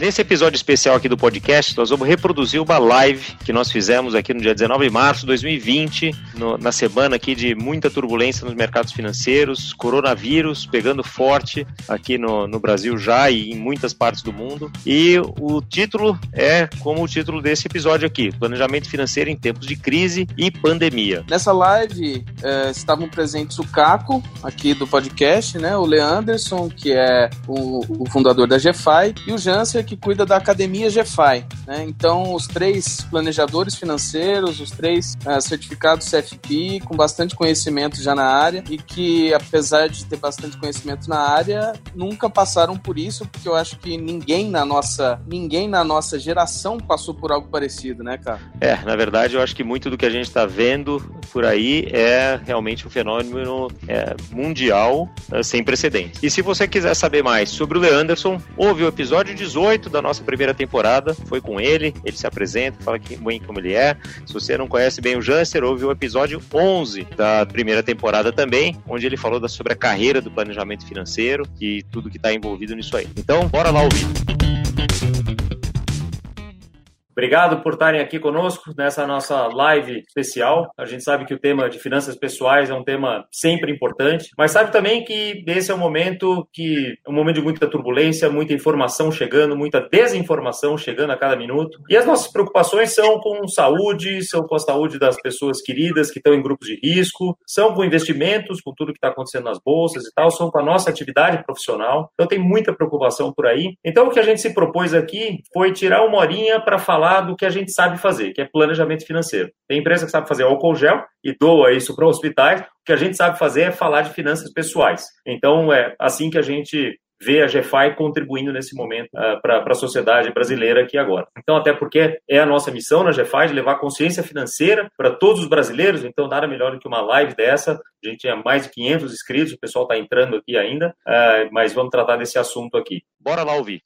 Nesse episódio especial aqui do podcast, nós vamos reproduzir uma live que nós fizemos aqui no dia 19 de março de 2020, no, na semana aqui de muita turbulência nos mercados financeiros, coronavírus pegando forte aqui no, no Brasil já e em muitas partes do mundo. E o título é como o título desse episódio aqui: Planejamento Financeiro em Tempos de Crise e Pandemia. Nessa live eh, estavam presentes o Caco, aqui do podcast, né? O Leanderson, que é o, o fundador da GFI, e o Jansen, que cuida da Academia GFI. Né? Então, os três planejadores financeiros, os três uh, certificados CFP, com bastante conhecimento já na área, e que, apesar de ter bastante conhecimento na área, nunca passaram por isso, porque eu acho que ninguém na nossa, ninguém na nossa geração passou por algo parecido, né, cara? É, na verdade, eu acho que muito do que a gente está vendo por aí é realmente um fenômeno é, mundial é, sem precedentes. E se você quiser saber mais sobre o Leanderson, ouve o episódio 18 18 da nossa primeira temporada. Foi com ele, ele se apresenta, fala que, bem como ele é. Se você não conhece bem o Janser, houve o episódio 11 da primeira temporada também, onde ele falou da, sobre a carreira do planejamento financeiro e tudo que está envolvido nisso aí. Então, bora lá ouvir. Obrigado por estarem aqui conosco nessa nossa live especial. A gente sabe que o tema de finanças pessoais é um tema sempre importante, mas sabe também que esse é um momento que é um momento de muita turbulência, muita informação chegando, muita desinformação chegando a cada minuto. E as nossas preocupações são com saúde, são com a saúde das pessoas queridas que estão em grupos de risco, são com investimentos, com tudo que está acontecendo nas bolsas e tal, são com a nossa atividade profissional. Então tem muita preocupação por aí. Então o que a gente se propôs aqui foi tirar uma horinha para falar falar do que a gente sabe fazer, que é planejamento financeiro. Tem empresa que sabe fazer álcool gel e doa isso para hospitais. O que a gente sabe fazer é falar de finanças pessoais. Então, é assim que a gente vê a GFI contribuindo nesse momento uh, para a sociedade brasileira aqui agora. Então, até porque é a nossa missão na GFI de levar consciência financeira para todos os brasileiros, então nada melhor do que uma live dessa. A gente tinha mais de 500 inscritos, o pessoal está entrando aqui ainda, uh, mas vamos tratar desse assunto aqui. Bora lá ouvir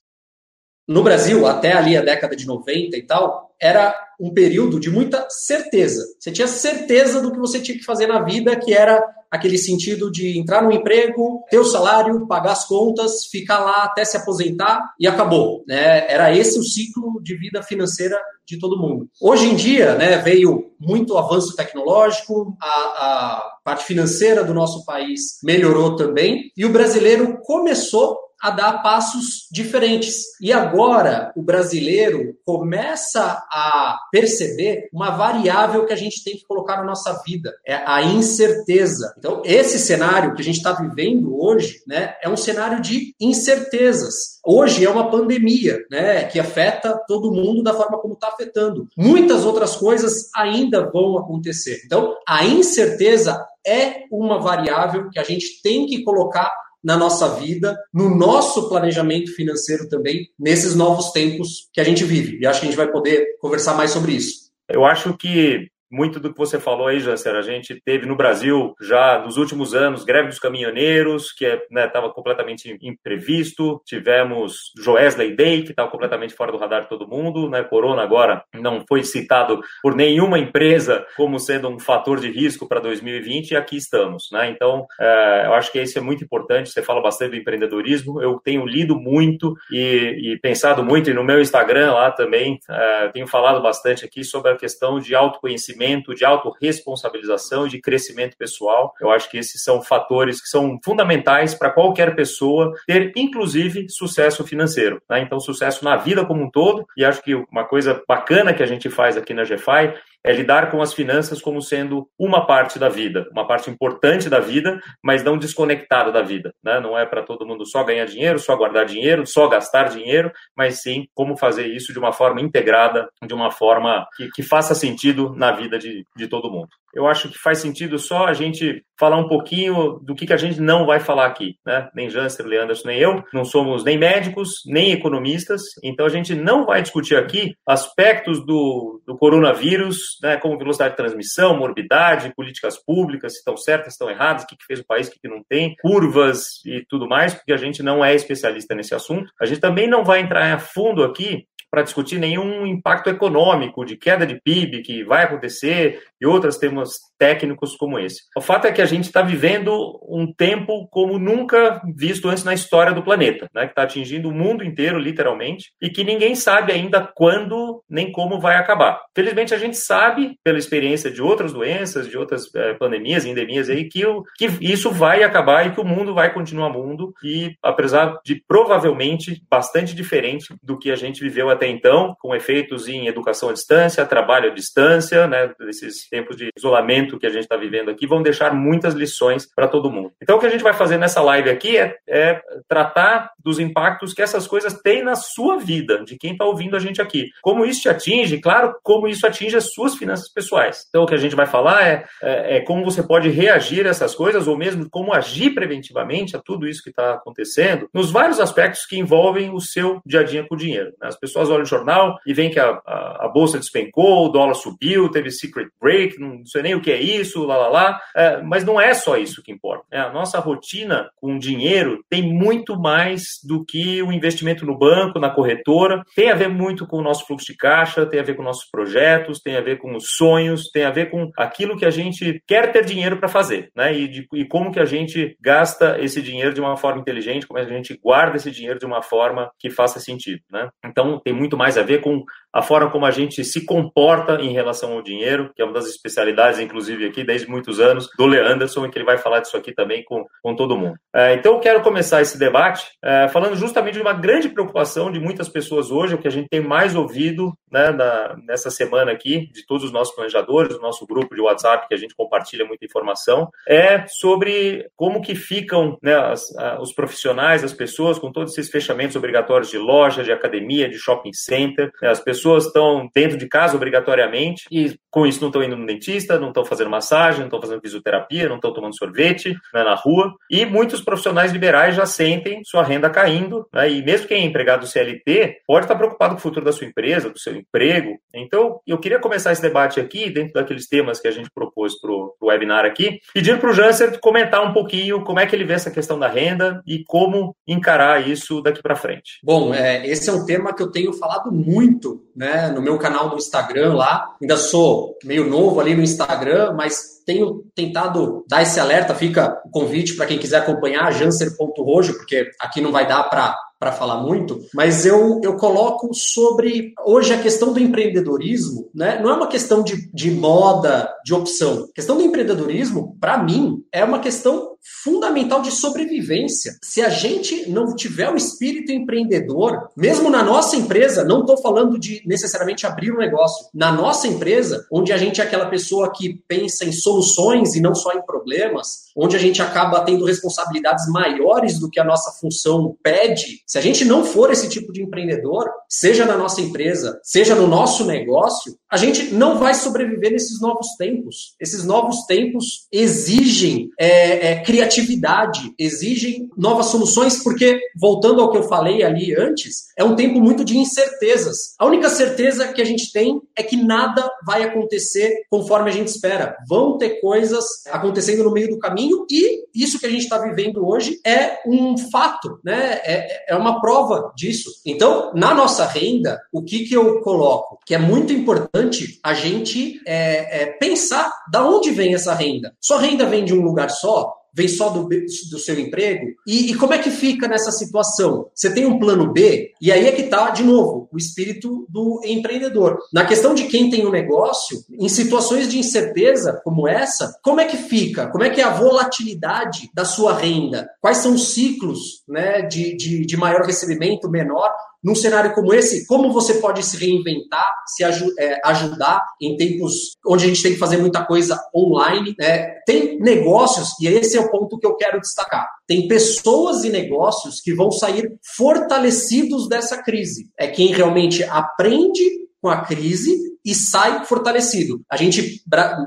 no Brasil, até ali a década de 90 e tal, era um período de muita certeza. Você tinha certeza do que você tinha que fazer na vida, que era aquele sentido de entrar no emprego, ter o salário, pagar as contas, ficar lá até se aposentar e acabou. Né? Era esse o ciclo de vida financeira de todo mundo. Hoje em dia, né, veio muito avanço tecnológico, a, a parte financeira do nosso país melhorou também, e o brasileiro começou a dar passos diferentes. E agora o brasileiro começa a perceber uma variável que a gente tem que colocar na nossa vida, é a incerteza. Então, esse cenário que a gente está vivendo hoje, né, é um cenário de incertezas. Hoje é uma pandemia, né, que afeta todo mundo da forma como está afetando. Muitas outras coisas ainda vão acontecer. Então, a incerteza é uma variável que a gente tem que colocar na nossa vida, no nosso planejamento financeiro também, nesses novos tempos que a gente vive. E acho que a gente vai poder conversar mais sobre isso. Eu acho que muito do que você falou aí, Jancer, a gente teve no Brasil já nos últimos anos greve dos caminhoneiros, que estava né, completamente imprevisto. Tivemos Joesley Day, que estava completamente fora do radar de todo mundo. Né? Corona agora não foi citado por nenhuma empresa como sendo um fator de risco para 2020 e aqui estamos. Né? Então, é, eu acho que isso é muito importante. Você fala bastante do empreendedorismo. Eu tenho lido muito e, e pensado muito, e no meu Instagram lá também, é, tenho falado bastante aqui sobre a questão de autoconhecimento crescimento, de autorresponsabilização e de crescimento pessoal. Eu acho que esses são fatores que são fundamentais para qualquer pessoa ter, inclusive, sucesso financeiro. Né? Então, sucesso na vida como um todo. E acho que uma coisa bacana que a gente faz aqui na GFI é lidar com as finanças como sendo uma parte da vida, uma parte importante da vida, mas não desconectada da vida. Né? Não é para todo mundo só ganhar dinheiro, só guardar dinheiro, só gastar dinheiro, mas sim como fazer isso de uma forma integrada, de uma forma que, que faça sentido na vida de, de todo mundo eu acho que faz sentido só a gente falar um pouquinho do que, que a gente não vai falar aqui, né? Nem Janser, Leanderson, nem eu, não somos nem médicos, nem economistas, então a gente não vai discutir aqui aspectos do, do coronavírus, né? Como velocidade de transmissão, morbidade, políticas públicas, se estão certas, se estão erradas, o que, que fez o país, o que, que não tem, curvas e tudo mais, porque a gente não é especialista nesse assunto. A gente também não vai entrar a fundo aqui para discutir nenhum impacto econômico de queda de PIB que vai acontecer e outros temas técnicos como esse. O fato é que a gente está vivendo um tempo como nunca visto antes na história do planeta, né, que está atingindo o mundo inteiro, literalmente, e que ninguém sabe ainda quando nem como vai acabar. Felizmente, a gente sabe, pela experiência de outras doenças, de outras é, pandemias, endemias aí, que, o, que isso vai acabar e que o mundo vai continuar mundo, e apesar de provavelmente bastante diferente do que a gente viveu até então, com efeitos em educação à distância, trabalho à distância, né, esses tempos de isolamento que a gente está vivendo aqui, vão deixar muitas lições para todo mundo. Então, o que a gente vai fazer nessa live aqui é, é tratar dos impactos que essas coisas têm na sua vida, de quem está ouvindo a gente aqui. Como isso te atinge, claro, como isso atinge as suas finanças pessoais. Então, o que a gente vai falar é, é, é como você pode reagir a essas coisas, ou mesmo como agir preventivamente a tudo isso que está acontecendo, nos vários aspectos que envolvem o seu dia a dia com o dinheiro. Né? As pessoas olham o jornal e veem que a, a, a bolsa despencou, o dólar subiu, teve secret break, não sei nem o que é isso, lá lá lá. É, mas não é só isso que importa. É, a nossa rotina com dinheiro tem muito mais do que o investimento no banco, na corretora. Tem a ver muito com o nosso fluxo de caixa, tem a ver com nossos projetos, tem a ver com os sonhos, tem a ver com aquilo que a gente quer ter dinheiro para fazer, né? E, de, e como que a gente gasta esse dinheiro de uma forma inteligente, como a gente guarda esse dinheiro de uma forma que faça sentido, né? Então tem muito mais a ver com a forma como a gente se comporta em relação ao dinheiro, que é uma das especialidades, inclusive, aqui desde muitos anos, do Leanderson, e que ele vai falar disso aqui também com, com todo mundo. É, então, eu quero começar esse debate é, falando justamente de uma grande preocupação de muitas pessoas hoje, o que a gente tem mais ouvido né, na, nessa semana aqui, de todos os nossos planejadores, do nosso grupo de WhatsApp, que a gente compartilha muita informação, é sobre como que ficam né, as, os profissionais, as pessoas, com todos esses fechamentos obrigatórios de loja, de academia, de shopping center, né, as pessoas estão dentro de casa obrigatoriamente. E com isso não estão indo no dentista, não estão fazendo massagem, não estão fazendo fisioterapia, não estão tomando sorvete né, na rua. E muitos profissionais liberais já sentem sua renda caindo. Né, e mesmo quem é empregado CLT pode estar preocupado com o futuro da sua empresa, do seu emprego. Então, eu queria começar esse debate aqui, dentro daqueles temas que a gente propôs para o webinar aqui, pedindo para o Janser comentar um pouquinho como é que ele vê essa questão da renda e como encarar isso daqui para frente. Bom, é, esse é um tema que eu tenho falado muito né, no meu canal do Instagram lá. Ainda sou meio novo ali no Instagram, mas tenho tentado dar esse alerta. Fica o convite para quem quiser acompanhar, janser.rojo, porque aqui não vai dar para para falar muito, mas eu, eu coloco sobre hoje a questão do empreendedorismo, né? Não é uma questão de, de moda, de opção. A questão do empreendedorismo, para mim, é uma questão fundamental de sobrevivência. Se a gente não tiver o espírito empreendedor, mesmo na nossa empresa, não estou falando de necessariamente abrir um negócio, na nossa empresa, onde a gente é aquela pessoa que pensa em soluções e não só em problemas, onde a gente acaba tendo responsabilidades maiores do que a nossa função pede, se a gente não for esse tipo de empreendedor, seja na nossa empresa, seja no nosso negócio, a gente não vai sobreviver nesses novos tempos. Esses novos tempos exigem é, é, criatividade, exigem novas soluções, porque, voltando ao que eu falei ali antes, é um tempo muito de incertezas. A única certeza que a gente tem é que nada vai acontecer conforme a gente espera. Vão ter coisas acontecendo no meio do caminho e isso que a gente está vivendo hoje é um fato, né? É, é uma prova disso. Então, na nossa renda, o que, que eu coloco? Que é muito importante a gente é, é, pensar da onde vem essa renda. Sua renda vem de um lugar só? Vem só do, do seu emprego? E, e, como é que fica nessa situação? Você tem um plano B? E aí é que está, de novo, o espírito do empreendedor. Na questão de quem tem um negócio, em situações de incerteza como essa, como é que fica? Como é que é a volatilidade da sua renda? Quais são os ciclos né, de, de, de maior recebimento, menor? Num cenário como esse, como você pode se reinventar, se aj é, ajudar em tempos onde a gente tem que fazer muita coisa online. Né? Tem negócios, e esse é o ponto que eu quero destacar. Tem pessoas e negócios que vão sair fortalecidos dessa crise. É quem realmente aprende com a crise e sai fortalecido. A gente,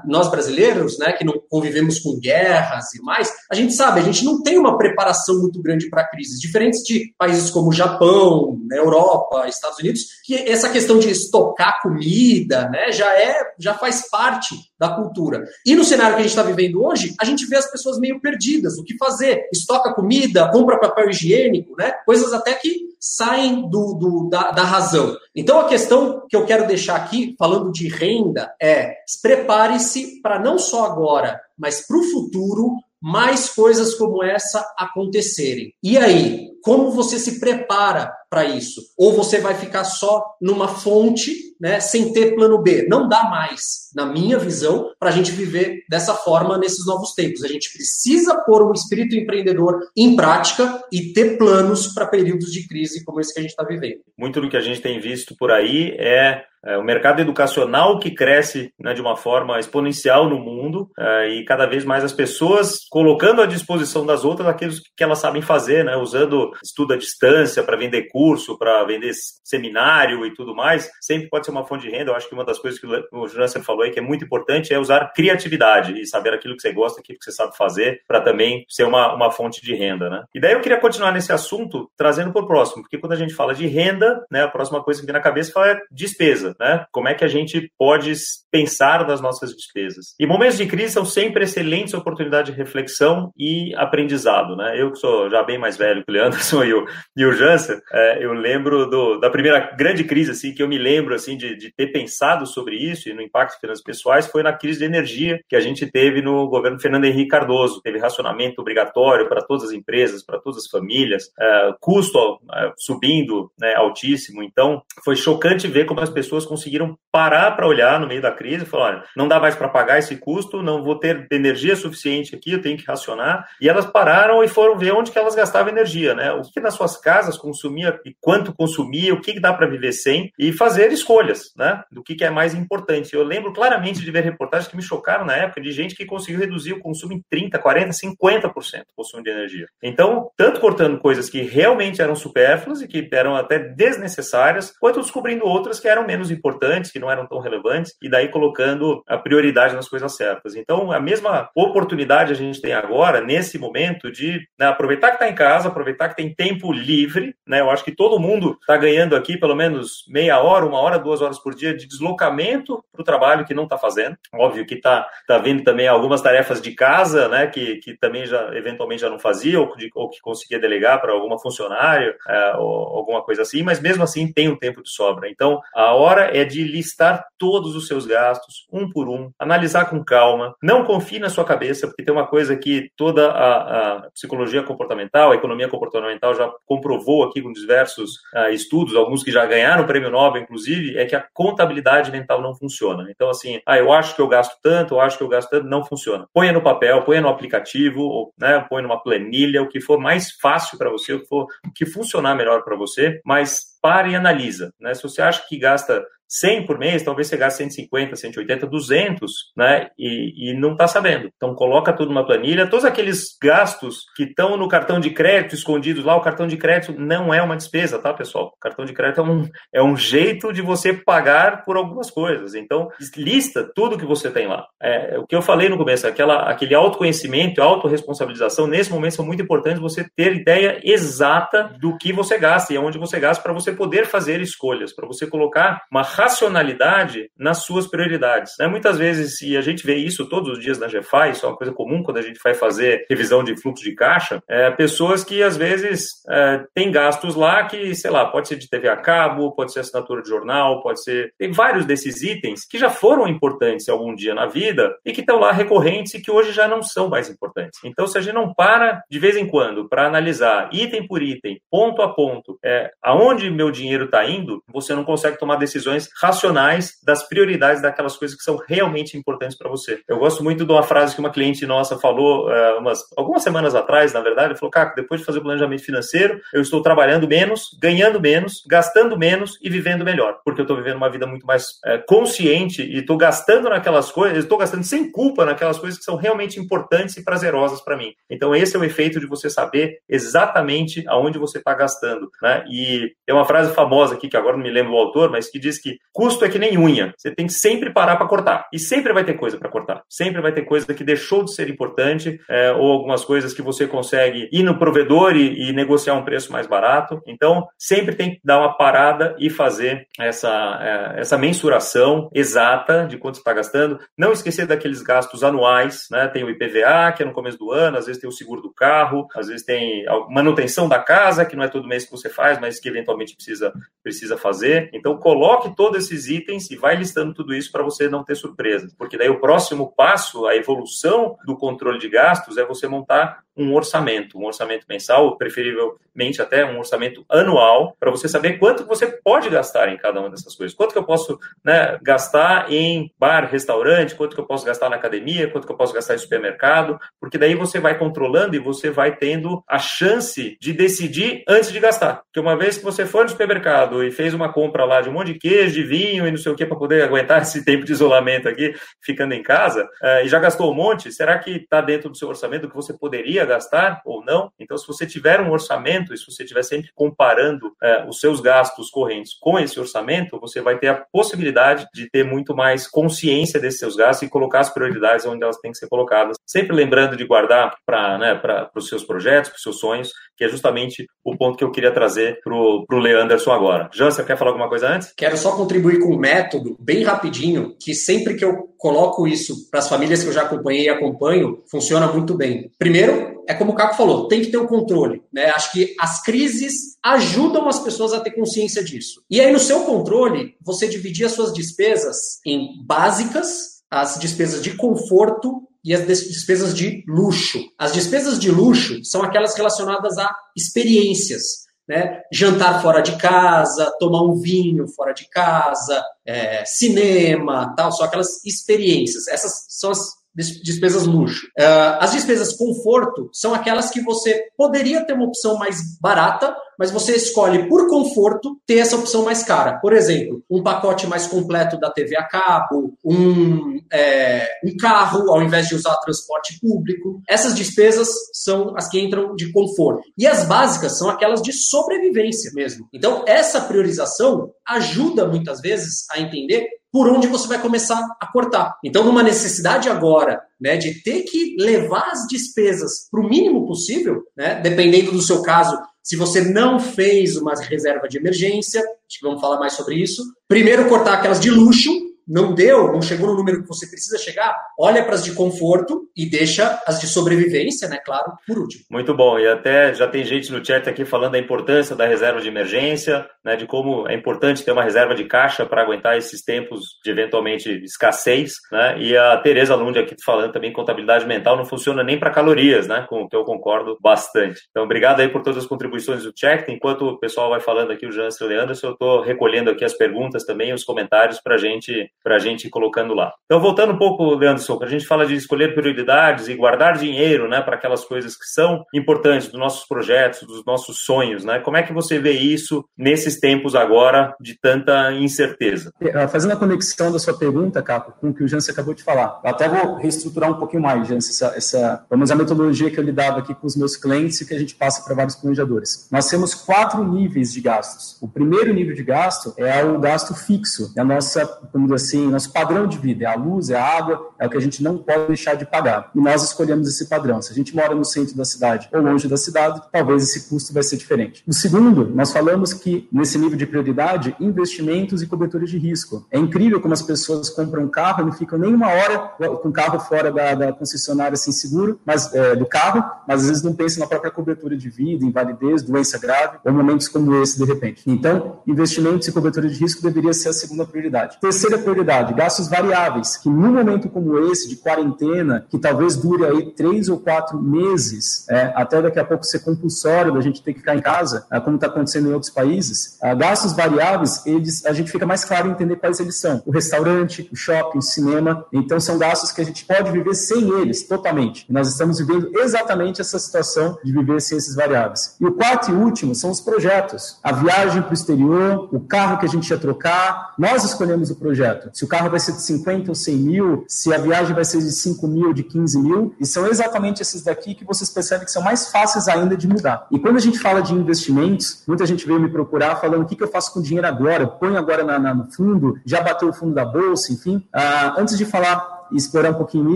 nós brasileiros, né, que não convivemos com guerras e mais, a gente sabe, a gente não tem uma preparação muito grande para crises, diferentes de países como Japão, né, Europa, Estados Unidos, que essa questão de estocar comida, né, já é, já faz parte da cultura. E no cenário que a gente está vivendo hoje, a gente vê as pessoas meio perdidas, o que fazer? Estoca comida, compra papel higiênico, né? Coisas até que saem do, do da, da, razão. Então, a questão que eu quero deixar aqui, falando de renda, é prepare-se para não só agora, mas para o futuro, mais coisas como essa acontecerem. E aí, como você se prepara para isso? Ou você vai ficar só numa fonte, né, sem ter plano B? Não dá mais, na minha visão, para a gente viver dessa forma nesses novos tempos. A gente precisa pôr um espírito empreendedor em prática e ter planos para períodos de crise como esse que a gente está vivendo. Muito do que a gente tem visto por aí é é, o mercado educacional que cresce né, de uma forma exponencial no mundo é, e cada vez mais as pessoas colocando à disposição das outras aquilo que elas sabem fazer, né, usando estudo à distância para vender curso, para vender seminário e tudo mais, sempre pode ser uma fonte de renda. Eu acho que uma das coisas que o Jansen falou aí que é muito importante é usar criatividade e saber aquilo que você gosta, aquilo que você sabe fazer, para também ser uma, uma fonte de renda. Né? E daí eu queria continuar nesse assunto trazendo para o próximo, porque quando a gente fala de renda, né, a próxima coisa que vem na cabeça é despesa né? Como é que a gente pode pensar nas nossas despesas? E momentos de crise são sempre excelentes oportunidades de reflexão e aprendizado, né? Eu que sou já bem mais velho que o Leanderson e o, e o Jansen, é, eu lembro do, da primeira grande crise, assim, que eu me lembro, assim, de, de ter pensado sobre isso e no impacto de finanças pessoais foi na crise de energia que a gente teve no governo Fernando Henrique Cardoso. Teve racionamento obrigatório para todas as empresas, para todas as famílias, é, custo é, subindo, né, altíssimo. Então, foi chocante ver como as pessoas pessoas conseguiram parar para olhar no meio da crise e falar: olha, não dá mais para pagar esse custo, não vou ter energia suficiente aqui, eu tenho que racionar. E elas pararam e foram ver onde que elas gastavam energia, né? O que, que nas suas casas consumia e quanto consumia, o que, que dá para viver sem e fazer escolhas, né? Do que, que é mais importante. Eu lembro claramente de ver reportagens que me chocaram na época de gente que conseguiu reduzir o consumo em 30, 40, 50% o consumo de energia. Então, tanto cortando coisas que realmente eram supérfluas e que eram até desnecessárias, quanto descobrindo outras que eram menos menos importantes, que não eram tão relevantes, e daí colocando a prioridade nas coisas certas. Então, a mesma oportunidade a gente tem agora, nesse momento, de né, aproveitar que está em casa, aproveitar que tem tempo livre, né? Eu acho que todo mundo está ganhando aqui pelo menos meia hora, uma hora, duas horas por dia de deslocamento para o trabalho que não está fazendo. Óbvio que está tá vendo também algumas tarefas de casa, né? Que, que também já eventualmente já não fazia, ou, de, ou que conseguia delegar para alguma funcionária, é, ou alguma coisa assim, mas mesmo assim tem um tempo de sobra. Então, a hora hora é de listar todos os seus gastos, um por um, analisar com calma. Não confie na sua cabeça, porque tem uma coisa que toda a, a psicologia comportamental, a economia comportamental já comprovou aqui com diversos uh, estudos, alguns que já ganharam o prêmio Nobel, inclusive, é que a contabilidade mental não funciona. Então, assim, ah, eu acho que eu gasto tanto, eu acho que eu gasto tanto, não funciona. Ponha no papel, ponha no aplicativo, ou, né, ponha numa planilha, o que for mais fácil para você, o que for o que funcionar melhor para você, mas para e analisa. Né? Se você acha que gasta 100 por mês, talvez você gaste 150, 180, 200, né? E, e não está sabendo. Então, coloca tudo numa planilha. Todos aqueles gastos que estão no cartão de crédito escondidos lá, o cartão de crédito não é uma despesa, tá, pessoal? O cartão de crédito é um, é um jeito de você pagar por algumas coisas. Então, lista tudo que você tem lá. É, o que eu falei no começo, aquela, aquele autoconhecimento, autorresponsabilização, nesse momento são muito importantes você ter ideia exata do que você gasta e aonde você gasta para você poder fazer escolhas, para você colocar uma racionalidade nas suas prioridades. Né? Muitas vezes, e a gente vê isso todos os dias na GFI, isso é uma coisa comum quando a gente vai fazer revisão de fluxo de caixa, é, pessoas que às vezes é, têm gastos lá que, sei lá, pode ser de TV a cabo, pode ser assinatura de jornal, pode ser. Tem vários desses itens que já foram importantes algum dia na vida e que estão lá recorrentes e que hoje já não são mais importantes. Então, se a gente não para de vez em quando para analisar item por item, ponto a ponto, é, aonde meu dinheiro está indo, você não consegue tomar decisões racionais das prioridades daquelas coisas que são realmente importantes para você. Eu gosto muito de uma frase que uma cliente nossa falou uh, umas, algumas semanas atrás, na verdade, falou, Caco, depois de fazer o planejamento financeiro, eu estou trabalhando menos, ganhando menos, gastando menos e vivendo melhor, porque eu estou vivendo uma vida muito mais uh, consciente e estou gastando naquelas coisas, estou gastando sem culpa naquelas coisas que são realmente importantes e prazerosas para mim. Então esse é o efeito de você saber exatamente aonde você está gastando, né? E é uma frase famosa aqui, que agora não me lembro o autor, mas que diz que custo é que nem unha. Você tem que sempre parar para cortar. E sempre vai ter coisa para cortar. Sempre vai ter coisa que deixou de ser importante, é, ou algumas coisas que você consegue ir no provedor e, e, negociar um preço mais barato. Então, sempre tem que dar uma parada e fazer essa, é, essa mensuração exata de quanto está gastando. Não esquecer daqueles gastos anuais, né? Tem o IPVA, que é no começo do ano, às vezes tem o seguro do carro, às vezes tem manutenção da casa, que não é todo mês que você faz, mas que eventualmente precisa, precisa fazer. Então, coloque todos esses itens e vai listando tudo isso para você não ter surpresas. Porque daí o próximo passo, a evolução do controle de gastos, é você montar um orçamento, um orçamento mensal, preferivelmente até um orçamento anual, para você saber quanto você pode gastar em cada uma dessas coisas. Quanto que eu posso né, gastar em bar, restaurante, quanto que eu posso gastar na academia, quanto que eu posso gastar em supermercado, porque daí você vai controlando e você vai tendo a chance de decidir antes de gastar. Porque uma vez que você for no supermercado e fez uma compra lá de um monte de queijo, de vinho e não sei o que para poder aguentar esse tempo de isolamento aqui, ficando em casa, uh, e já gastou um monte, será que está dentro do seu orçamento que você poderia gastar ou não. Então, se você tiver um orçamento e se você estiver sempre comparando é, os seus gastos correntes com esse orçamento, você vai ter a possibilidade de ter muito mais consciência desses seus gastos e colocar as prioridades onde elas têm que ser colocadas. Sempre lembrando de guardar para né, os seus projetos, para os seus sonhos, que é justamente o ponto que eu queria trazer para o Leanderson agora. Jan, você quer falar alguma coisa antes? Quero só contribuir com um método bem rapidinho, que sempre que eu coloco isso para as famílias que eu já acompanhei e acompanho, funciona muito bem. Primeiro, é como o Caco falou, tem que ter o um controle. Né? Acho que as crises ajudam as pessoas a ter consciência disso. E aí, no seu controle, você dividir as suas despesas em básicas, as despesas de conforto e as despesas de luxo. As despesas de luxo são aquelas relacionadas a experiências. Né? Jantar fora de casa, tomar um vinho fora de casa, é, cinema, tal, são aquelas experiências. Essas são as despesas luxo. Uh, as despesas conforto são aquelas que você poderia ter uma opção mais barata, mas você escolhe por conforto ter essa opção mais cara. Por exemplo, um pacote mais completo da TV a cabo, um, é, um carro ao invés de usar transporte público. Essas despesas são as que entram de conforto. E as básicas são aquelas de sobrevivência mesmo. Então, essa priorização ajuda muitas vezes a entender por onde você vai começar a cortar. Então, numa necessidade agora né, de ter que levar as despesas para o mínimo possível, né, dependendo do seu caso, se você não fez uma reserva de emergência, acho que vamos falar mais sobre isso. Primeiro, cortar aquelas de luxo, não deu, não chegou no número que você precisa chegar, olha para as de conforto e deixa as de sobrevivência, né, claro, por último. Muito bom. E até já tem gente no chat aqui falando da importância da reserva de emergência, né, de como é importante ter uma reserva de caixa para aguentar esses tempos de eventualmente escassez, né? E a Tereza Lund aqui falando também contabilidade mental não funciona nem para calorias, né? Com o que eu concordo bastante. Então, obrigado aí por todas as contribuições do chat. Enquanto o pessoal vai falando aqui, o Jansen e o Leandro, eu estou recolhendo aqui as perguntas também, os comentários para gente para a gente ir colocando lá. Então, voltando um pouco, Leandro, para a gente fala de escolher prioridades e guardar dinheiro né, para aquelas coisas que são importantes dos nossos projetos, dos nossos sonhos. Né? Como é que você vê isso nesses tempos agora de tanta incerteza? É, fazendo a conexão da sua pergunta, Capo, com o que o Jansen acabou de falar, eu até vou reestruturar um pouquinho mais, Jansen, essa, essa, vamos a metodologia que eu lidava aqui com os meus clientes e que a gente passa para vários planejadores. Nós temos quatro níveis de gastos. O primeiro nível de gasto é o gasto fixo, é a nossa, vamos dizer assim, nosso padrão de vida, é a luz, é a água, é o que a gente não pode deixar de pagar. E nós escolhemos esse padrão. Se a gente mora no centro da cidade ou longe da cidade, talvez esse custo vai ser diferente. O segundo, nós falamos que nesse nível de prioridade, investimentos e coberturas de risco. É incrível como as pessoas compram um carro e não ficam nem uma hora com o carro fora da, da concessionária sem seguro, mas é, do carro, mas às vezes não pensam na própria cobertura de vida, invalidez, doença grave, ou momentos como esse de repente. Então, investimentos e cobertura de risco deveria ser a segunda prioridade. Terceira prioridade prioridade, gastos variáveis, que num momento como esse, de quarentena, que talvez dure aí três ou quatro meses, é, até daqui a pouco ser compulsório da gente ter que ficar em casa, é, como está acontecendo em outros países, é, gastos variáveis, eles, a gente fica mais claro em entender quais eles são. O restaurante, o shopping, o cinema, então são gastos que a gente pode viver sem eles, totalmente. Nós estamos vivendo exatamente essa situação de viver sem esses variáveis. E o quarto e último são os projetos. A viagem para o exterior, o carro que a gente ia trocar, nós escolhemos o projeto. Se o carro vai ser de 50 ou 100 mil, se a viagem vai ser de 5 mil, de 15 mil, e são exatamente esses daqui que vocês percebem que são mais fáceis ainda de mudar. E quando a gente fala de investimentos, muita gente veio me procurar falando o que, que eu faço com o dinheiro agora, põe agora na, na, no fundo, já bateu o fundo da bolsa, enfim. Ah, antes de falar explorar um pouquinho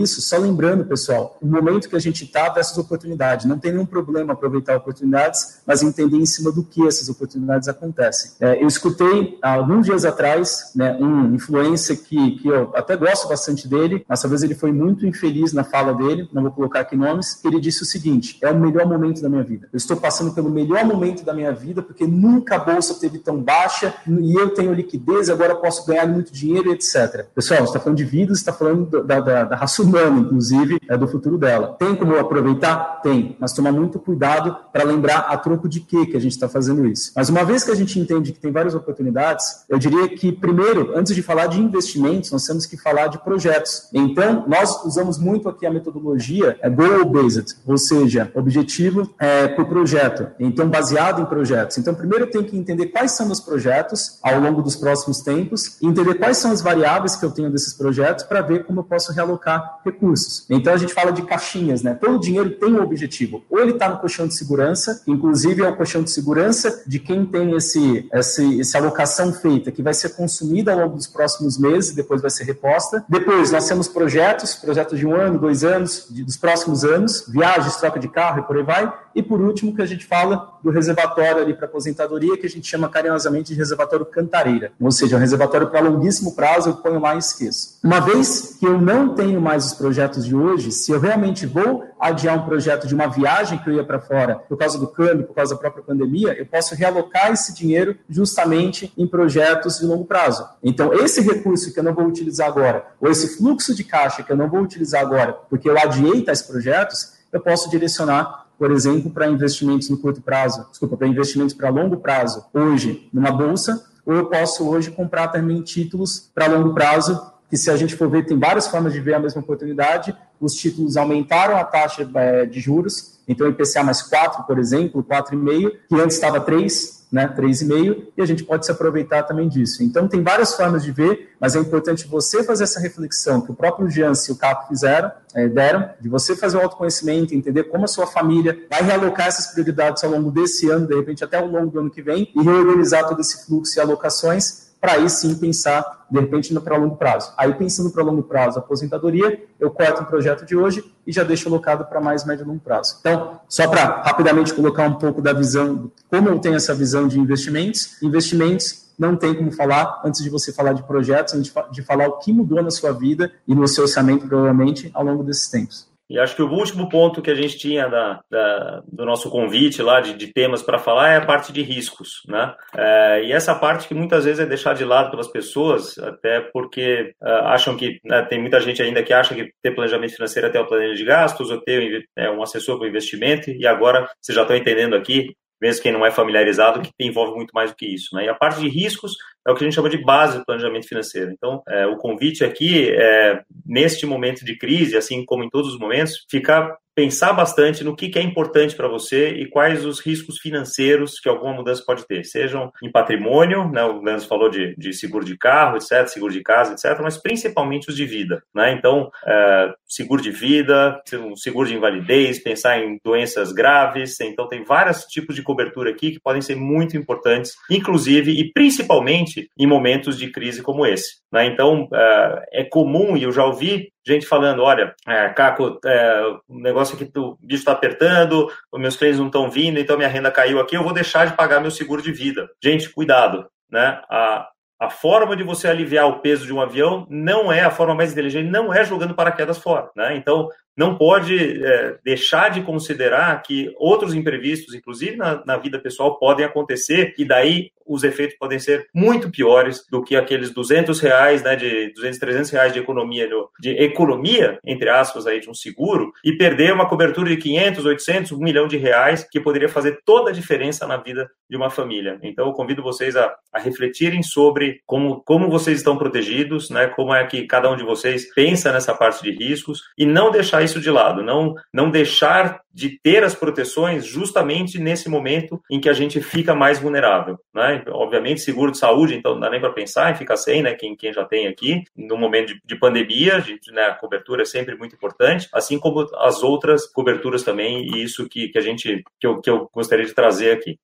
isso, só lembrando, pessoal, o momento que a gente está dessas oportunidades. Não tem nenhum problema aproveitar oportunidades, mas entender em cima do que essas oportunidades acontecem. É, eu escutei há alguns dias atrás né, um influencer que, que eu até gosto bastante dele, mas talvez ele foi muito infeliz na fala dele, não vou colocar aqui nomes. Ele disse o seguinte: é o melhor momento da minha vida. Eu estou passando pelo melhor momento da minha vida porque nunca a bolsa teve tão baixa e eu tenho liquidez, agora posso ganhar muito dinheiro, etc. Pessoal, está falando de vida, você está falando da, da, da raça humana, inclusive, é do futuro dela. Tem como aproveitar? Tem, mas tomar muito cuidado para lembrar a troco de que que a gente está fazendo isso. Mas uma vez que a gente entende que tem várias oportunidades, eu diria que, primeiro, antes de falar de investimentos, nós temos que falar de projetos. Então, nós usamos muito aqui a metodologia é goal-based, ou seja, objetivo é, por projeto. Então, baseado em projetos. Então, primeiro eu tenho que entender quais são os projetos ao longo dos próximos tempos, entender quais são as variáveis que eu tenho desses projetos para ver como eu posso realocar recursos. Então a gente fala de caixinhas, né? Todo dinheiro tem um objetivo. Ou ele está no colchão de segurança, inclusive é o colchão de segurança de quem tem esse, esse, essa alocação feita, que vai ser consumida ao longo dos próximos meses depois vai ser reposta. Depois nós temos projetos, projetos de um ano, dois anos, de, dos próximos anos, viagens, troca de carro e por aí vai. E por último, que a gente fala do reservatório ali para aposentadoria, que a gente chama carinhosamente de reservatório cantareira, ou seja, um reservatório para longuíssimo prazo, eu ponho lá e esqueço. Uma vez que eu não tenho mais os projetos de hoje, se eu realmente vou adiar um projeto de uma viagem que eu ia para fora por causa do câmbio, por causa da própria pandemia, eu posso realocar esse dinheiro justamente em projetos de longo prazo. Então, esse recurso que eu não vou utilizar agora, ou esse fluxo de caixa que eu não vou utilizar agora, porque eu adiei tais projetos, eu posso direcionar por exemplo, para investimentos no curto prazo, desculpa, para investimentos para longo prazo, hoje, numa bolsa, ou eu posso hoje comprar também títulos para longo prazo que se a gente for ver, tem várias formas de ver a mesma oportunidade. Os títulos aumentaram a taxa é, de juros, então IPCA mais 4, por exemplo, 4,5, que antes estava 3, né, 3,5, e a gente pode se aproveitar também disso. Então tem várias formas de ver, mas é importante você fazer essa reflexão que o próprio Jans e o Capo fizeram, é, deram, de você fazer o autoconhecimento, entender como a sua família vai realocar essas prioridades ao longo desse ano, de repente até ao longo do ano que vem, e reorganizar todo esse fluxo e alocações para aí sim pensar, de repente, para longo prazo. Aí, pensando para longo prazo, aposentadoria, eu corto um projeto de hoje e já deixo alocado para mais médio e longo prazo. Então, só para rapidamente colocar um pouco da visão, como eu tenho essa visão de investimentos, investimentos não tem como falar antes de você falar de projetos, antes de falar o que mudou na sua vida e no seu orçamento, provavelmente, ao longo desses tempos. E acho que o último ponto que a gente tinha da, da do nosso convite lá de, de temas para falar é a parte de riscos, né? É, e essa parte que muitas vezes é deixada de lado pelas pessoas, até porque uh, acham que né, tem muita gente ainda que acha que ter planejamento financeiro é ter uma planilha de gastos ou ter é, um assessor para investimento. E agora vocês já estão entendendo aqui mesmo quem não é familiarizado, que envolve muito mais do que isso. Né? E a parte de riscos é o que a gente chama de base do planejamento financeiro. Então, é, o convite aqui é, neste momento de crise, assim como em todos os momentos, ficar pensar bastante no que, que é importante para você e quais os riscos financeiros que alguma mudança pode ter, sejam em patrimônio, né, o Leandro falou de, de seguro de carro, etc., seguro de casa, etc., mas principalmente os de vida. Né? Então, é, seguro de vida, seguro de invalidez, pensar em doenças graves, então tem vários tipos de cobertura aqui que podem ser muito importantes, inclusive e principalmente em momentos de crise como esse. Né? Então, é, é comum, e eu já ouvi gente falando, olha, é, Caco, é, o negócio aqui, o bicho está apertando, os meus clientes não estão vindo, então minha renda caiu aqui, eu vou deixar de pagar meu seguro de vida. Gente, cuidado, né? A, a forma de você aliviar o peso de um avião não é a forma mais inteligente, não é jogando paraquedas fora, né? Então, não pode é, deixar de considerar que outros imprevistos, inclusive na, na, vida pessoal, podem acontecer e daí os efeitos podem ser muito piores do que aqueles 200 reais, né, de 200, 300 reais de economia, de economia, entre aspas, aí, de um seguro e perder uma cobertura de 500, 800, 1 milhão de reais que poderia fazer toda a diferença na vida de uma família. Então, eu convido vocês a, a refletirem sobre como, como vocês estão protegidos, né, como é que cada um de vocês pensa nessa parte de riscos e não deixar isso de lado, não, não deixar de ter as proteções justamente nesse momento em que a gente fica mais vulnerável. Né? Obviamente, seguro de saúde, então não dá nem para pensar em ficar sem, né? quem, quem já tem aqui, no momento de, de pandemia, de, né, a cobertura é sempre muito importante, assim como as outras coberturas também, e isso que, que a gente que eu, que eu gostaria de trazer aqui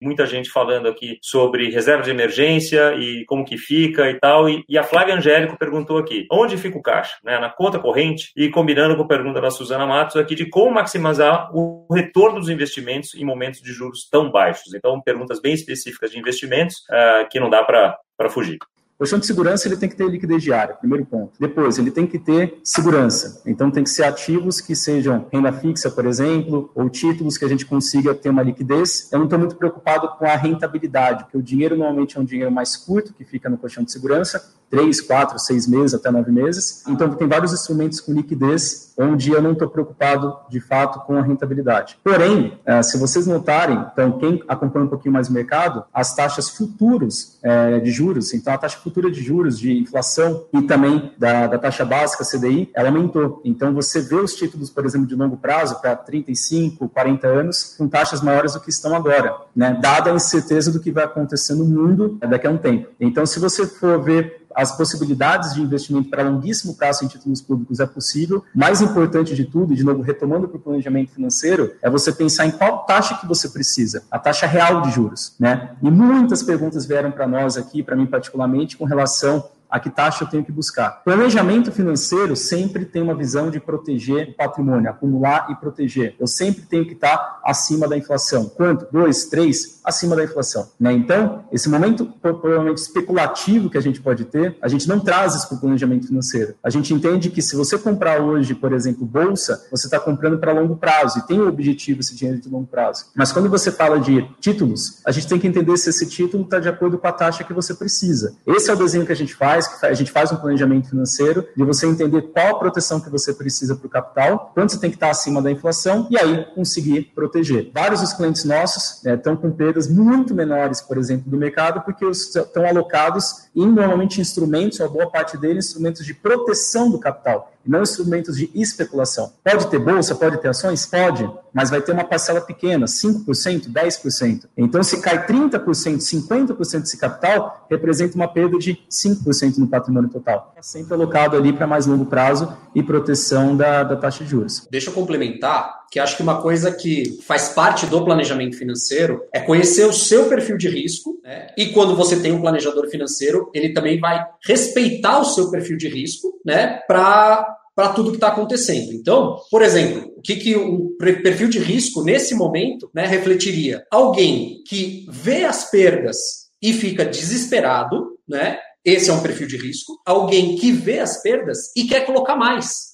muita gente falando aqui sobre reserva de emergência e como que fica e tal. E, e, a Flávia Angélico perguntou aqui, onde fica o caixa? Né, na conta corrente? E combinando com a pergunta da Suzana Matos aqui de como maximizar o retorno dos investimentos em momentos de juros tão baixos. Então, perguntas bem específicas de investimentos uh, que não dá para fugir. O de segurança ele tem que ter liquidez diária, primeiro ponto. Depois, ele tem que ter segurança. Então, tem que ser ativos que sejam renda fixa, por exemplo, ou títulos que a gente consiga ter uma liquidez. Eu não estou muito preocupado com a rentabilidade, porque o dinheiro normalmente é um dinheiro mais curto, que fica no colchão de segurança, três, quatro, seis meses, até nove meses. Então, tem vários instrumentos com liquidez, onde eu não estou preocupado, de fato, com a rentabilidade. Porém, eh, se vocês notarem, então, quem acompanha um pouquinho mais o mercado, as taxas futuros eh, de juros, então, a taxa futura de juros, de inflação e também da, da taxa básica, CDI, ela aumentou. Então, você vê os títulos, por exemplo, de longo prazo, para 35, 40 anos, com taxas maiores do que estão agora, né? dada a incerteza do que vai acontecer no mundo daqui a um tempo. Então, se você for ver as possibilidades de investimento para longuíssimo prazo em títulos públicos é possível. Mais importante de tudo, de novo, retomando para o planejamento financeiro, é você pensar em qual taxa que você precisa, a taxa real de juros. Né? E muitas perguntas vieram para nós aqui, para mim particularmente, com relação a que taxa eu tenho que buscar. Planejamento financeiro sempre tem uma visão de proteger o patrimônio, acumular e proteger. Eu sempre tenho que estar acima da inflação. Quanto? Dois, três, acima da inflação. Né? Então, esse momento provavelmente especulativo que a gente pode ter, a gente não traz isso para o planejamento financeiro. A gente entende que se você comprar hoje, por exemplo, bolsa, você está comprando para longo prazo e tem o objetivo esse dinheiro de longo prazo. Mas quando você fala de títulos, a gente tem que entender se esse título está de acordo com a taxa que você precisa. Esse é o desenho que a gente faz faz, a gente faz um planejamento financeiro de você entender qual a proteção que você precisa para o capital, quanto você tem que estar acima da inflação e aí conseguir proteger. Vários dos clientes nossos né, estão com perdas muito menores, por exemplo, do mercado, porque estão alocados em normalmente instrumentos, a boa parte deles, instrumentos de proteção do capital não instrumentos de especulação. Pode ter bolsa, pode ter ações? Pode, mas vai ter uma parcela pequena, 5%, 10%. Então, se cai 30%, 50% desse capital, representa uma perda de 5% no patrimônio total. É sempre alocado ali para mais longo prazo e proteção da, da taxa de juros. Deixa eu complementar que acho que uma coisa que faz parte do planejamento financeiro é conhecer o seu perfil de risco, né? e quando você tem um planejador financeiro, ele também vai respeitar o seu perfil de risco, né, para para tudo que está acontecendo. Então, por exemplo, o que, que o perfil de risco nesse momento né, refletiria? Alguém que vê as perdas e fica desesperado, né? Esse é um perfil de risco. Alguém que vê as perdas e quer colocar mais.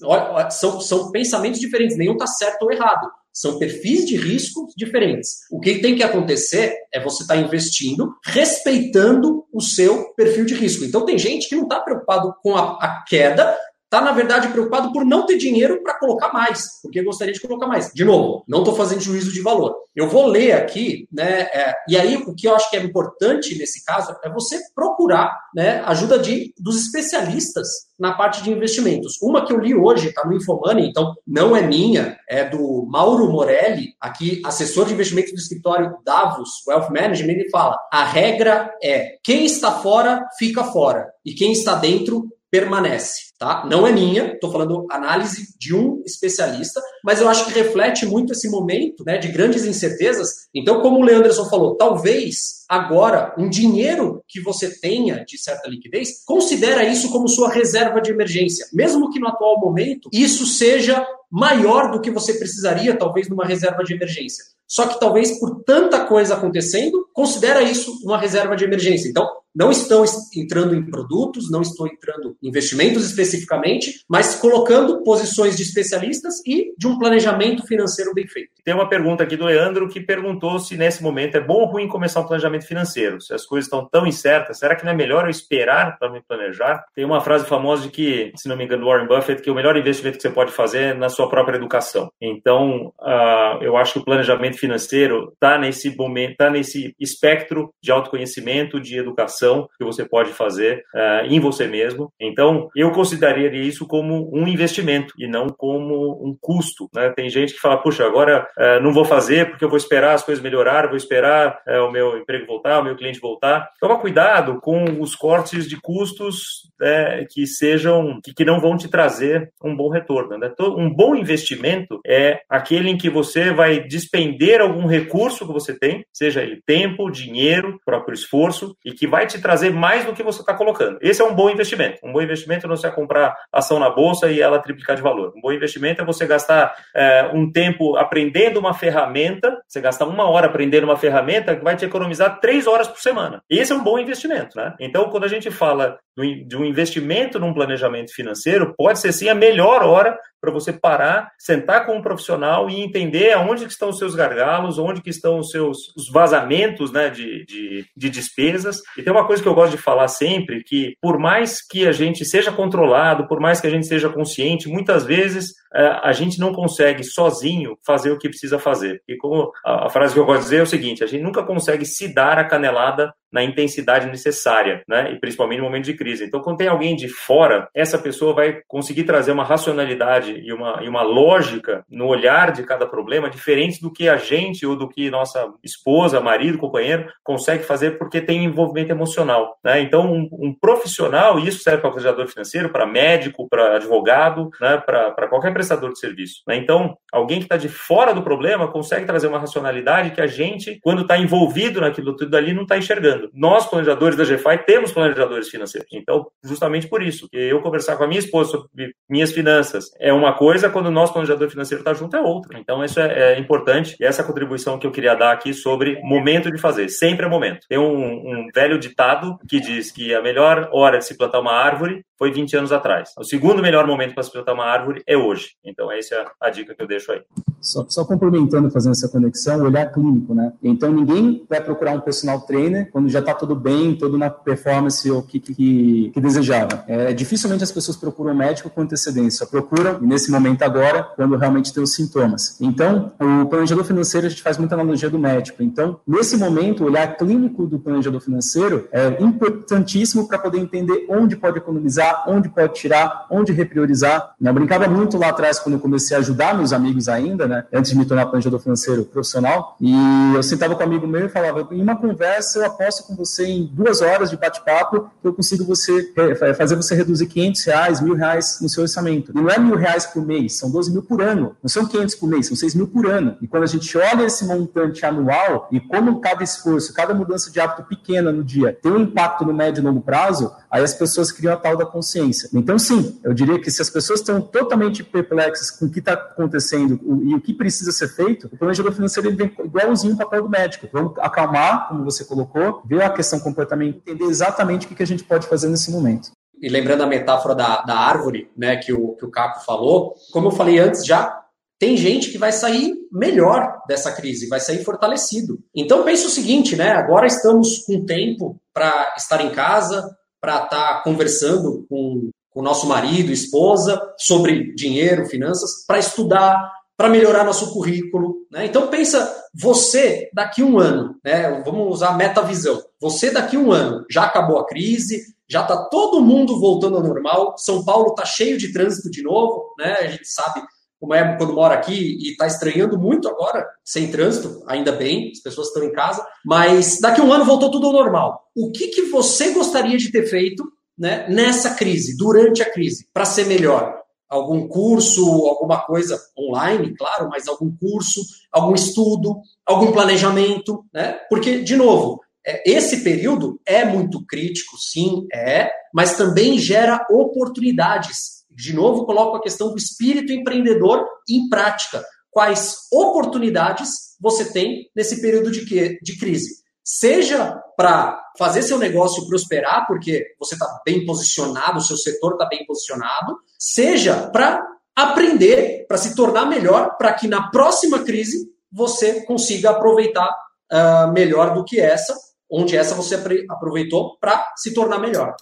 São, são pensamentos diferentes, nenhum está certo ou errado. São perfis de risco diferentes. O que tem que acontecer é você estar tá investindo respeitando o seu perfil de risco. Então, tem gente que não está preocupado com a, a queda, está, na verdade, preocupado por não ter dinheiro para colocar mais, porque gostaria de colocar mais. De novo, não estou fazendo juízo de valor. Eu vou ler aqui, né? É, e aí o que eu acho que é importante nesse caso é você procurar né, ajuda de, dos especialistas na parte de investimentos. Uma que eu li hoje, está no Infomoney, então não é minha, é do Mauro Morelli, aqui, assessor de investimentos do escritório Davos Wealth Management, ele fala: a regra é quem está fora, fica fora, e quem está dentro, permanece, tá? Não é minha, estou falando análise de um especialista, mas eu acho que reflete muito esse momento, né, de grandes incertezas. Então, como o Leanderson falou, talvez agora um dinheiro que você tenha de certa liquidez, considera isso como sua reserva de emergência, mesmo que no atual momento isso seja maior do que você precisaria, talvez numa reserva de emergência. Só que talvez por tanta coisa acontecendo, considera isso uma reserva de emergência. Então, não estão entrando em produtos, não estou entrando em investimentos especificamente, mas colocando posições de especialistas e de um planejamento financeiro bem feito. Tem uma pergunta aqui do Leandro que perguntou se nesse momento é bom ou ruim começar um planejamento financeiro. Se as coisas estão tão incertas, será que não é melhor eu esperar para me planejar? Tem uma frase famosa de que, se não me engano, Warren Buffett, que o melhor investimento que você pode fazer é na sua própria educação. Então, uh, eu acho que o planejamento financeiro está nesse momento, está nesse espectro de autoconhecimento, de educação que você pode fazer uh, em você mesmo. Então, eu consideraria isso como um investimento e não como um custo. Né? Tem gente que fala, puxa, agora uh, não vou fazer porque eu vou esperar as coisas melhorar, vou esperar uh, o meu emprego voltar, o meu cliente voltar. Toma cuidado com os cortes de custos é, que sejam, que, que, não vão te trazer um bom retorno. Né? Um bom investimento é aquele em que você vai despender algum recurso que você tem, seja ele tempo, dinheiro, próprio esforço, e que vai te trazer mais do que você está colocando. Esse é um bom investimento. Um bom investimento não é comprar ação na bolsa e ela triplicar de valor. Um bom investimento é você gastar é, um tempo aprendendo uma ferramenta, você gastar uma hora aprendendo uma ferramenta que vai te economizar três horas por semana. Esse é um bom investimento, né? Então, quando a gente fala de um investimento num planejamento financeiro, pode ser sim a melhor hora para você parar, sentar com um profissional e entender aonde que estão os seus gargalos, onde que estão os seus os vazamentos né, de, de, de despesas. E tem uma coisa que eu gosto de falar sempre, que por mais que a gente seja controlado, por mais que a gente seja consciente, muitas vezes é, a gente não consegue sozinho fazer o que precisa fazer. E como a, frase que eu gosto de dizer é o seguinte: a gente nunca consegue se dar a canelada na intensidade necessária, né? E principalmente no momento de crise. Então, quando tem alguém de fora, essa pessoa vai conseguir trazer uma racionalidade e uma, e uma lógica no olhar de cada problema diferente do que a gente ou do que nossa esposa, marido, companheiro consegue fazer porque tem envolvimento emocional, né? Então, um, um profissional, e isso serve para planejador financeiro, para médico, para advogado, né? Para qualquer prestador de serviço. Né? Então, alguém que está de fora do problema consegue trazer uma racionalidade que a gente, quando está envolvido naquilo tudo ali, não está enxergando. Nós, planejadores da GFI, temos planejadores financeiros. Então, justamente por isso, eu conversar com a minha esposa sobre minhas finanças é uma coisa, quando o nosso planejador financeiro está junto é outra. Então, isso é, é, importante e essa contribuição que eu queria dar aqui sobre momento de fazer. Sempre é momento. Tem um, um velho ditado que diz que a melhor hora de se plantar uma árvore foi 20 anos atrás. O segundo melhor momento para se plantar uma árvore é hoje. Então, essa é a dica que eu deixo aí. Só, só, complementando, fazendo essa conexão, olhar clínico, né? Então, ninguém vai procurar um personal trainer quando já está tudo bem, todo na performance ou que, que, que desejava. É, dificilmente as pessoas procuram um médico com antecedência, procuram, nesse momento agora, quando realmente tem os sintomas. Então, o planejador financeiro, a gente faz muita analogia do médico. Então, nesse momento, o olhar clínico do planejador financeiro é importantíssimo para poder entender onde pode economizar, onde pode tirar, onde repriorizar. Eu brincava muito lá atrás, quando eu comecei a ajudar meus amigos ainda, né, antes de me tornar planejador financeiro profissional, e eu sentava com um amigo meu e falava, em uma conversa eu aposto com você em duas horas de bate-papo que eu consigo você fazer você reduzir 500 reais, mil reais no seu orçamento. E não é mil reais por mês, são 12 mil por ano. Não são 500 por mês, são 6 mil por ano. E quando a gente olha esse montante anual e como cada esforço, cada mudança de hábito pequena no dia tem um impacto no médio e longo prazo, aí as pessoas criam a tal da consciência. Então, sim, eu diria que se as pessoas estão totalmente perplexas com o que está acontecendo e o que precisa ser feito, o planejador financeiro ele vem igualzinho o papel do médico. Vamos acalmar, como você colocou, ver a questão comportamental, entender exatamente o que a gente pode fazer nesse momento e lembrando a metáfora da, da árvore, né, que o, que o Caco falou, como eu falei antes já, tem gente que vai sair melhor dessa crise, vai sair fortalecido. Então pense o seguinte, né? Agora estamos com tempo para estar em casa, para estar tá conversando com o nosso marido, esposa, sobre dinheiro, finanças, para estudar, para melhorar nosso currículo. Né? Então pensa, você daqui um ano, né? Vamos usar a metavisão. Você daqui um ano já acabou a crise, já está todo mundo voltando ao normal. São Paulo está cheio de trânsito de novo, né? A gente sabe como é quando mora aqui e está estranhando muito agora, sem trânsito, ainda bem, as pessoas estão em casa, mas daqui a um ano voltou tudo ao normal. O que, que você gostaria de ter feito né, nessa crise, durante a crise, para ser melhor? Algum curso, alguma coisa online, claro, mas algum curso, algum estudo, algum planejamento, né? Porque, de novo, é, esse período é muito crítico, sim, é, mas também gera oportunidades de novo, coloco a questão do espírito empreendedor em prática. Quais oportunidades você tem nesse período de, que, de crise? Seja para fazer seu negócio prosperar, porque você está bem posicionado, seu setor está bem posicionado, seja para aprender, para se tornar melhor, para que na próxima crise você consiga aproveitar uh, melhor do que essa, onde essa você aproveitou para se tornar melhor.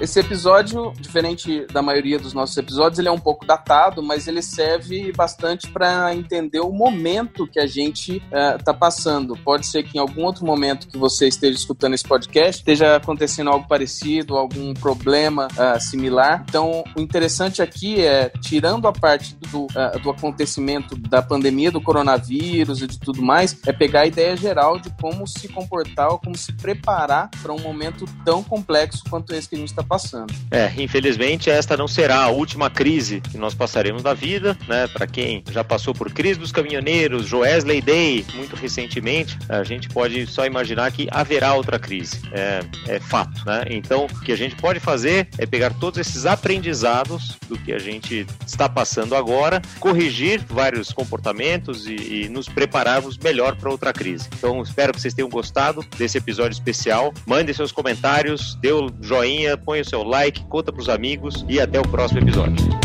Esse episódio, diferente da maioria dos nossos episódios, ele é um pouco datado, mas ele serve bastante para entender o momento que a gente está é, uh, passando. Pode ser que em algum outro momento que você esteja escutando esse podcast esteja acontecendo algo parecido, algum problema uh, similar. Então, o interessante aqui é, tirando a parte do, uh, do acontecimento da pandemia do coronavírus e de tudo mais, é pegar a ideia geral de como se comportar ou como se preparar para um momento tão complexo quanto esse que a gente está passando passando. É, infelizmente esta não será a última crise que nós passaremos na vida, né? Para quem já passou por crise dos caminhoneiros, Joesley Day, muito recentemente, a gente pode só imaginar que haverá outra crise. É, é fato, né? Então, o que a gente pode fazer é pegar todos esses aprendizados do que a gente está passando agora, corrigir vários comportamentos e, e nos prepararmos melhor para outra crise. Então, espero que vocês tenham gostado desse episódio especial. Mande seus comentários, dê o joinha, põe o seu like, conta pros amigos e até o próximo episódio.